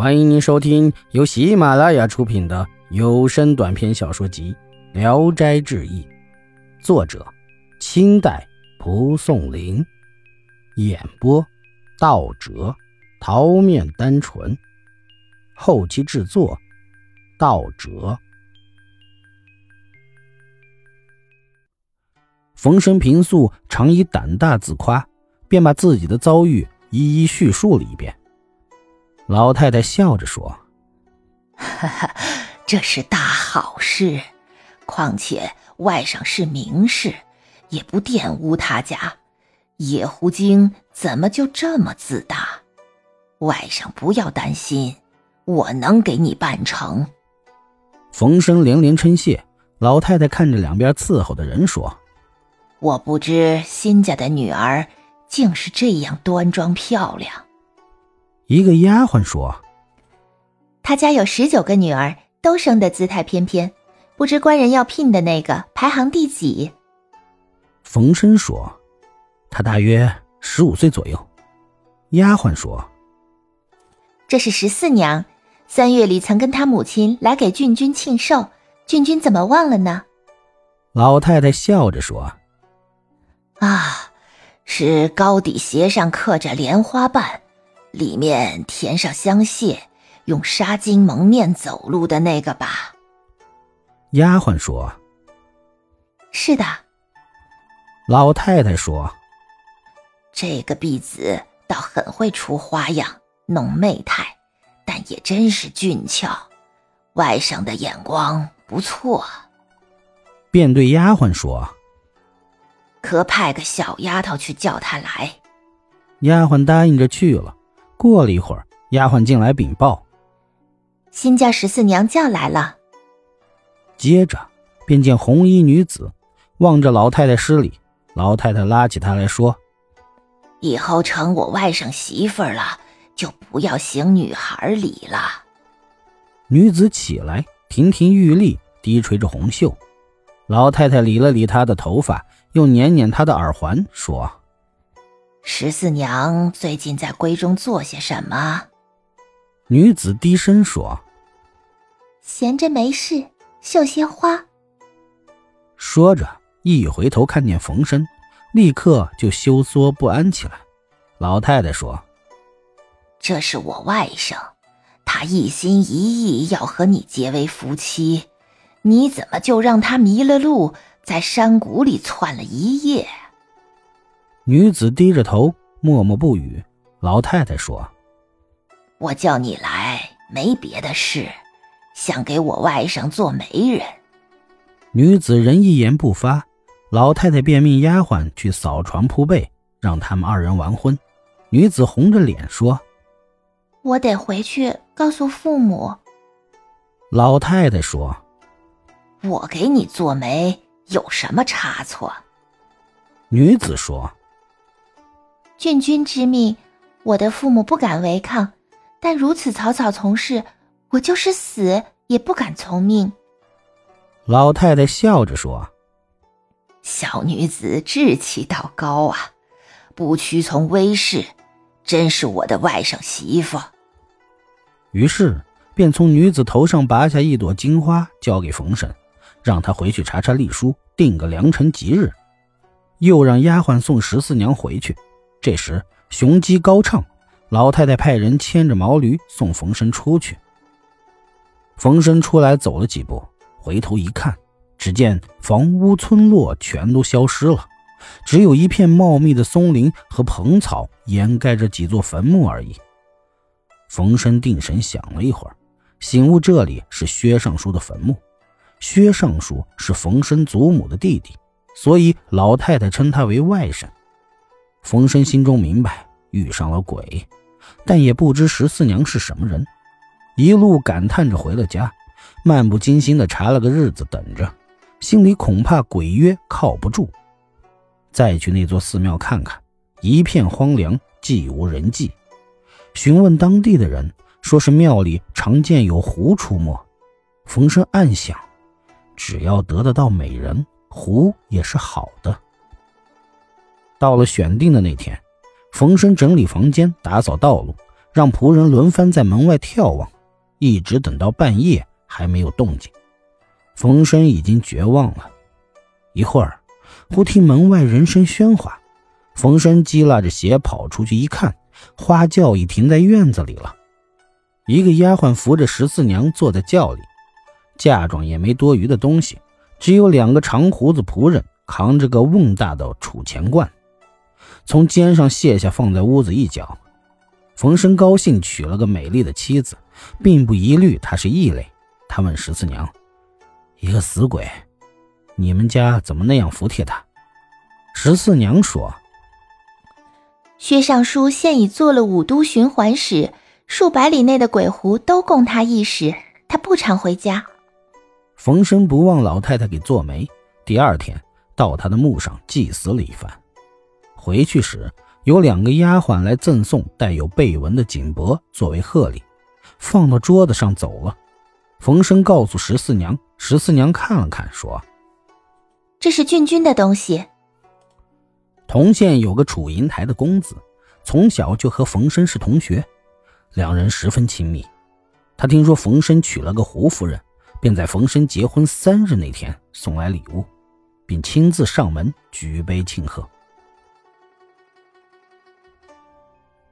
欢迎您收听由喜马拉雅出品的有声短篇小说集《聊斋志异》，作者：清代蒲松龄，演播：道哲、桃面单纯，后期制作：道哲。冯生平素常以胆大自夸，便把自己的遭遇一一叙述了一遍。老太太笑着说：“哈哈，这是大好事。况且外甥是名士，也不玷污他家。野狐精怎么就这么自大？外甥不要担心，我能给你办成。”冯生连连称谢。老太太看着两边伺候的人说：“我不知新家的女儿竟是这样端庄漂亮。”一个丫鬟说：“他家有十九个女儿，都生得姿态翩翩，不知官人要聘的那个排行第几？”冯生说：“他大约十五岁左右。”丫鬟说：“这是十四娘，三月里曾跟他母亲来给郡君庆寿，郡君怎么忘了呢？”老太太笑着说：“啊，是高底鞋上刻着莲花瓣。”里面填上香屑，用纱巾蒙面走路的那个吧。丫鬟说：“是的。”老太太说：“这个婢子倒很会出花样，弄媚态，但也真是俊俏。外甥的眼光不错。”便对丫鬟说：“可派个小丫头去叫他来。”丫鬟答应着去了。过了一会儿，丫鬟进来禀报：“新家十四娘叫来了。”接着便见红衣女子望着老太太施礼。老太太拉起她来说：“以后成我外甥媳妇了，就不要行女孩礼了。”女子起来，亭亭玉立，低垂着红袖。老太太理了理她的头发，又捻捻她的耳环，说。十四娘最近在闺中做些什么？女子低声说：“闲着没事，绣些花。”说着，一回头看见冯生，立刻就羞缩不安起来。老太太说：“这是我外甥，他一心一意要和你结为夫妻，你怎么就让他迷了路，在山谷里窜了一夜？”女子低着头，默默不语。老太太说：“我叫你来，没别的事，想给我外甥做媒人。”女子仍一言不发。老太太便命丫鬟去扫床铺被，让他们二人完婚。女子红着脸说：“我得回去告诉父母。”老太太说：“我给你做媒有什么差错？”女子说。郡君之命，我的父母不敢违抗，但如此草草从事，我就是死也不敢从命。老太太笑着说：“小女子志气倒高啊，不屈从威势，真是我的外甥媳妇。”于是便从女子头上拔下一朵金花，交给冯婶，让她回去查查历书，定个良辰吉日，又让丫鬟送十四娘回去。这时，雄鸡高唱，老太太派人牵着毛驴送冯生出去。冯生出来走了几步，回头一看，只见房屋村落全都消失了，只有一片茂密的松林和蓬草掩盖着几座坟墓而已。冯生定神想了一会儿，醒悟这里是薛尚书的坟墓。薛尚书是冯生祖母的弟弟，所以老太太称他为外甥。冯生心中明白遇上了鬼，但也不知十四娘是什么人，一路感叹着回了家，漫不经心地查了个日子等着，心里恐怕鬼约靠不住。再去那座寺庙看看，一片荒凉，寂无人迹。询问当地的人，说是庙里常见有狐出没。冯生暗想，只要得得到美人，狐也是好的。到了选定的那天，冯生整理房间，打扫道路，让仆人轮番在门外眺望，一直等到半夜还没有动静。冯生已经绝望了。一会儿，忽听门外人声喧哗，冯生急拉着鞋跑出去一看，花轿已停在院子里了。一个丫鬟扶着十四娘坐在轿里，嫁妆也没多余的东西，只有两个长胡子仆人扛着个瓮大的储钱罐，从肩上卸下放在屋子一角。冯生高兴娶了个美丽的妻子，并不疑虑她是异类。他问十四娘：“一个死鬼，你们家怎么那样服帖他？”十四娘说：“薛尚书现已做了五都循环使。”数百里内的鬼狐都供他一使，他不常回家。冯生不忘老太太给做媒，第二天到他的墓上祭祀了一番。回去时，有两个丫鬟来赠送带有背纹的锦帛作为贺礼，放到桌子上走了。冯生告诉十四娘，十四娘看了看，说：“这是郡君的东西。”同县有个楚银台的公子，从小就和冯生是同学。两人十分亲密，他听说冯生娶了个胡夫人，便在冯生结婚三日那天送来礼物，并亲自上门举杯庆贺。